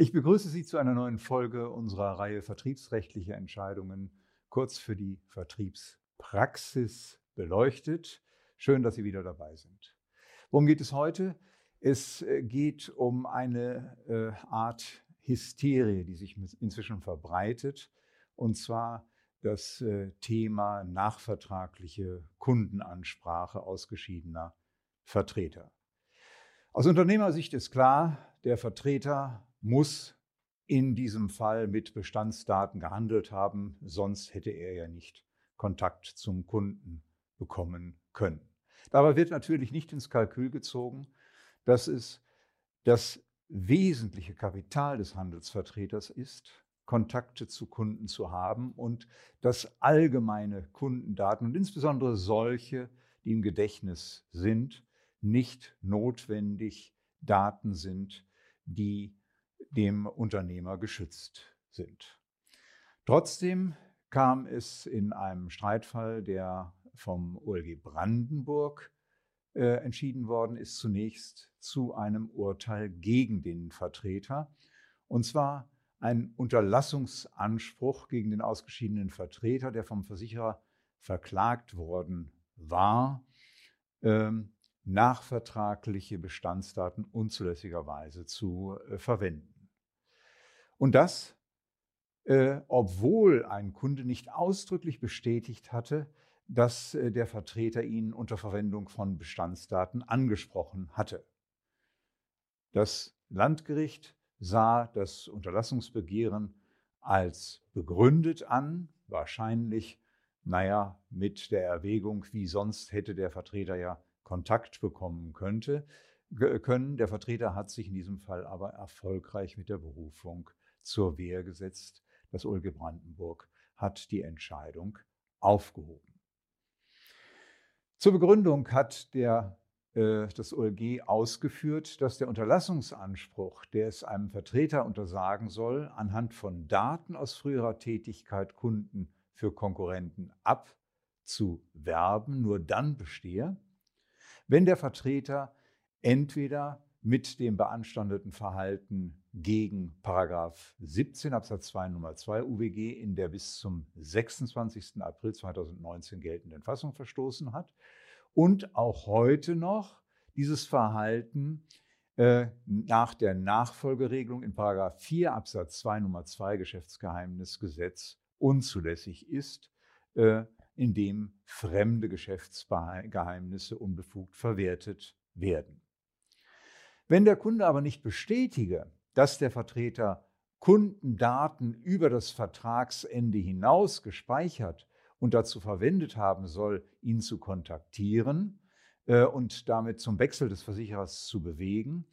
Ich begrüße Sie zu einer neuen Folge unserer Reihe Vertriebsrechtliche Entscheidungen, kurz für die Vertriebspraxis beleuchtet. Schön, dass Sie wieder dabei sind. Worum geht es heute? Es äh, geht um eine äh, Art Hysterie, die sich inzwischen verbreitet, und zwar das äh, Thema nachvertragliche Kundenansprache ausgeschiedener Vertreter. Aus Unternehmersicht ist klar, der Vertreter muss in diesem Fall mit Bestandsdaten gehandelt haben, sonst hätte er ja nicht Kontakt zum Kunden bekommen können. Dabei wird natürlich nicht ins Kalkül gezogen, dass es das wesentliche Kapital des Handelsvertreters ist, Kontakte zu Kunden zu haben und dass allgemeine Kundendaten und insbesondere solche, die im Gedächtnis sind, nicht notwendig Daten sind, die dem Unternehmer geschützt sind. Trotzdem kam es in einem Streitfall, der vom OLG Brandenburg äh, entschieden worden ist, zunächst zu einem Urteil gegen den Vertreter. Und zwar ein Unterlassungsanspruch gegen den ausgeschiedenen Vertreter, der vom Versicherer verklagt worden war, ähm, nachvertragliche Bestandsdaten unzulässigerweise zu äh, verwenden. Und das, äh, obwohl ein Kunde nicht ausdrücklich bestätigt hatte, dass äh, der Vertreter ihn unter Verwendung von Bestandsdaten angesprochen hatte. Das Landgericht sah das Unterlassungsbegehren als begründet an, wahrscheinlich, naja, mit der Erwägung, wie sonst hätte der Vertreter ja Kontakt bekommen könnte, können. Der Vertreter hat sich in diesem Fall aber erfolgreich mit der Berufung zur Wehr gesetzt. Das OLG Brandenburg hat die Entscheidung aufgehoben. Zur Begründung hat der, äh, das OLG ausgeführt, dass der Unterlassungsanspruch, der es einem Vertreter untersagen soll, anhand von Daten aus früherer Tätigkeit Kunden für Konkurrenten abzuwerben, nur dann bestehe, wenn der Vertreter entweder mit dem beanstandeten Verhalten gegen Paragraph 17 Absatz 2 Nummer 2 UWG in der bis zum 26. April 2019 geltenden Fassung verstoßen hat und auch heute noch dieses Verhalten äh, nach der Nachfolgeregelung in Paragraph 4 Absatz 2 Nummer 2 Geschäftsgeheimnisgesetz unzulässig ist. Äh, in dem fremde Geschäftsgeheimnisse unbefugt verwertet werden. Wenn der Kunde aber nicht bestätige, dass der Vertreter Kundendaten über das Vertragsende hinaus gespeichert und dazu verwendet haben soll, ihn zu kontaktieren äh, und damit zum Wechsel des Versicherers zu bewegen,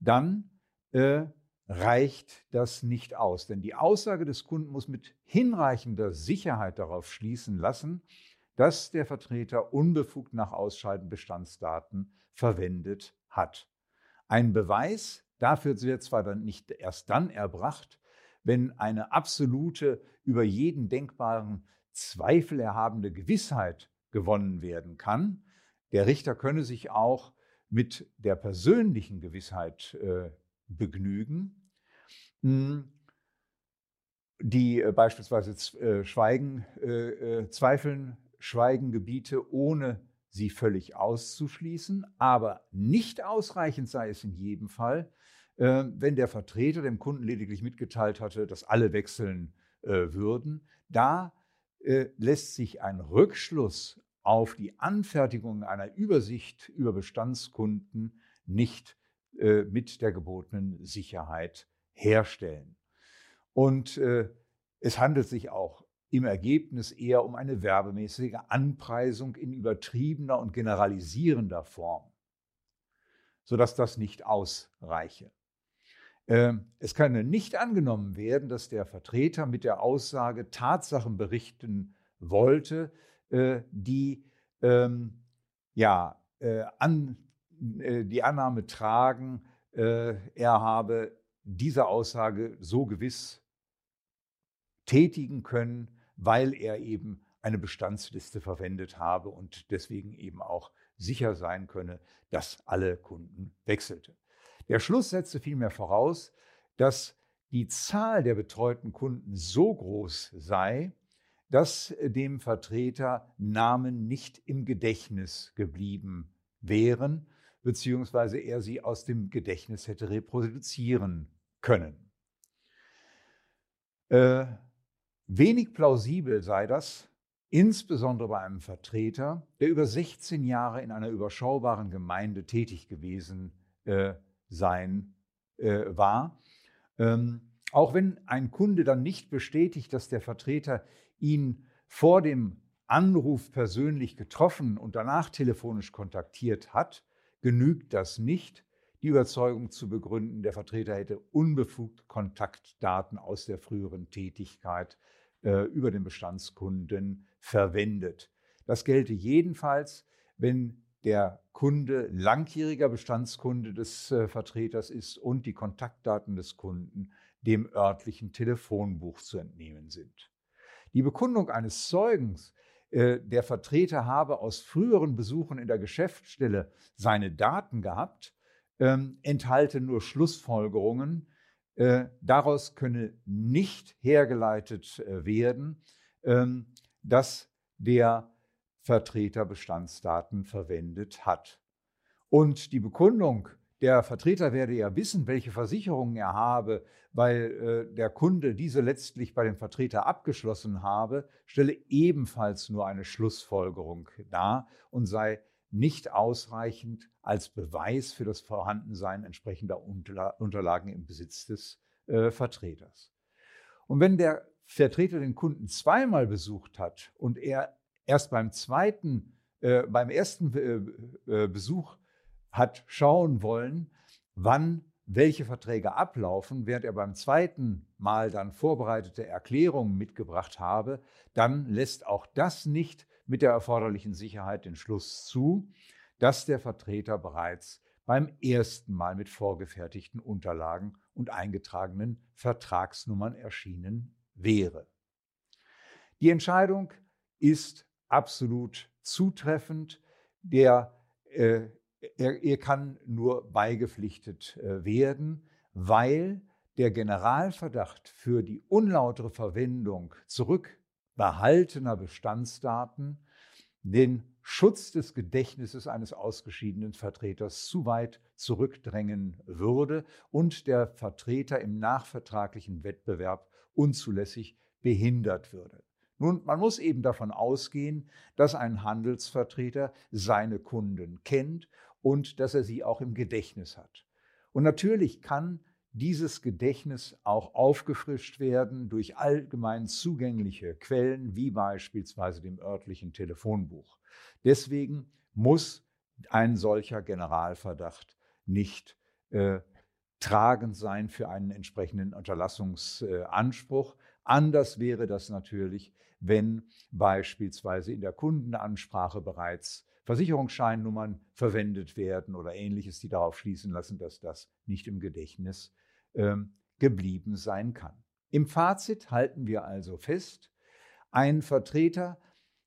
dann äh, reicht das nicht aus. Denn die Aussage des Kunden muss mit hinreichender Sicherheit darauf schließen lassen, dass der Vertreter unbefugt nach Ausscheiden Bestandsdaten verwendet hat. Ein Beweis dafür wird zwar dann nicht erst dann erbracht, wenn eine absolute, über jeden denkbaren Zweifel erhabende Gewissheit gewonnen werden kann. Der Richter könne sich auch mit der persönlichen Gewissheit äh, begnügen. Hm. die äh, beispielsweise äh, Schweigen, äh, Zweifeln, Schweigengebiete, ohne sie völlig auszuschließen, aber nicht ausreichend sei es in jedem Fall, wenn der Vertreter dem Kunden lediglich mitgeteilt hatte, dass alle wechseln würden. Da lässt sich ein Rückschluss auf die Anfertigung einer Übersicht über Bestandskunden nicht mit der gebotenen Sicherheit herstellen. Und äh, es handelt sich auch im Ergebnis eher um eine werbemäßige Anpreisung in übertriebener und generalisierender Form, sodass das nicht ausreiche. Ähm, es kann nicht angenommen werden, dass der Vertreter mit der Aussage Tatsachen berichten wollte, äh, die ähm, ja, äh, an, äh, die Annahme tragen, äh, er habe diese Aussage so gewiss tätigen können, weil er eben eine Bestandsliste verwendet habe und deswegen eben auch sicher sein könne, dass alle Kunden wechselte. Der Schluss setzte vielmehr voraus, dass die Zahl der betreuten Kunden so groß sei, dass dem Vertreter Namen nicht im Gedächtnis geblieben wären, beziehungsweise er sie aus dem Gedächtnis hätte reproduzieren können. Äh, wenig plausibel sei das, insbesondere bei einem Vertreter, der über 16 Jahre in einer überschaubaren Gemeinde tätig gewesen äh, sein äh, war. Ähm, auch wenn ein Kunde dann nicht bestätigt, dass der Vertreter ihn vor dem Anruf persönlich getroffen und danach telefonisch kontaktiert hat, genügt das nicht, die Überzeugung zu begründen, der Vertreter hätte unbefugt Kontaktdaten aus der früheren Tätigkeit äh, über den Bestandskunden verwendet. Das gelte jedenfalls, wenn der Kunde langjähriger Bestandskunde des äh, Vertreters ist und die Kontaktdaten des Kunden dem örtlichen Telefonbuch zu entnehmen sind. Die Bekundung eines Zeugens, äh, der Vertreter habe aus früheren Besuchen in der Geschäftsstelle seine Daten gehabt, ähm, enthalte nur Schlussfolgerungen. Äh, daraus könne nicht hergeleitet äh, werden, ähm, dass der Vertreter Bestandsdaten verwendet hat. Und die Bekundung, der Vertreter werde ja wissen, welche Versicherungen er habe, weil äh, der Kunde diese letztlich bei dem Vertreter abgeschlossen habe, stelle ebenfalls nur eine Schlussfolgerung dar und sei nicht ausreichend als Beweis für das Vorhandensein entsprechender Unterla Unterlagen im Besitz des äh, Vertreters. Und wenn der Vertreter den Kunden zweimal besucht hat und er erst beim zweiten, äh, beim ersten äh, äh, Besuch hat schauen wollen, wann welche Verträge ablaufen, während er beim zweiten Mal dann vorbereitete Erklärungen mitgebracht habe, dann lässt auch das nicht mit der erforderlichen Sicherheit den Schluss zu, dass der Vertreter bereits beim ersten Mal mit vorgefertigten Unterlagen und eingetragenen Vertragsnummern erschienen wäre. Die Entscheidung ist absolut zutreffend. Der, äh, er, er, kann nur beigepflichtet äh, werden, weil der Generalverdacht für die unlautere Verwendung zurückbehaltener Bestandsdaten den Schutz des Gedächtnisses eines ausgeschiedenen Vertreters zu weit zurückdrängen würde und der Vertreter im nachvertraglichen Wettbewerb unzulässig behindert würde. Nun, man muss eben davon ausgehen, dass ein Handelsvertreter seine Kunden kennt und dass er sie auch im Gedächtnis hat. Und natürlich kann dieses Gedächtnis auch aufgefrischt werden durch allgemein zugängliche Quellen, wie beispielsweise dem örtlichen Telefonbuch. Deswegen muss ein solcher Generalverdacht nicht äh, tragend sein für einen entsprechenden Unterlassungsanspruch. Anders wäre das natürlich, wenn beispielsweise in der Kundenansprache bereits Versicherungsscheinnummern verwendet werden oder ähnliches, die darauf schließen lassen, dass das nicht im Gedächtnis ähm, geblieben sein kann. Im Fazit halten wir also fest, ein Vertreter,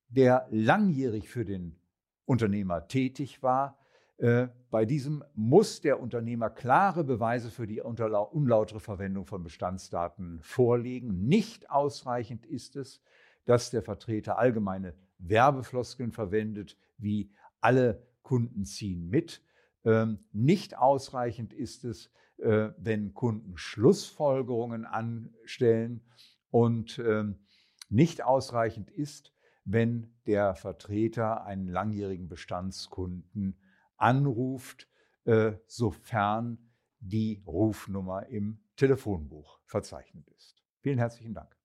der langjährig für den Unternehmer tätig war, äh, bei diesem muss der Unternehmer klare Beweise für die unlautere Verwendung von Bestandsdaten vorlegen. Nicht ausreichend ist es, dass der Vertreter allgemeine Werbefloskeln verwendet, wie alle Kunden ziehen mit. Ähm, nicht ausreichend ist es, äh, wenn Kunden Schlussfolgerungen anstellen und ähm, nicht ausreichend ist, wenn der Vertreter einen langjährigen Bestandskunden anruft, äh, sofern die Rufnummer im Telefonbuch verzeichnet ist. Vielen herzlichen Dank.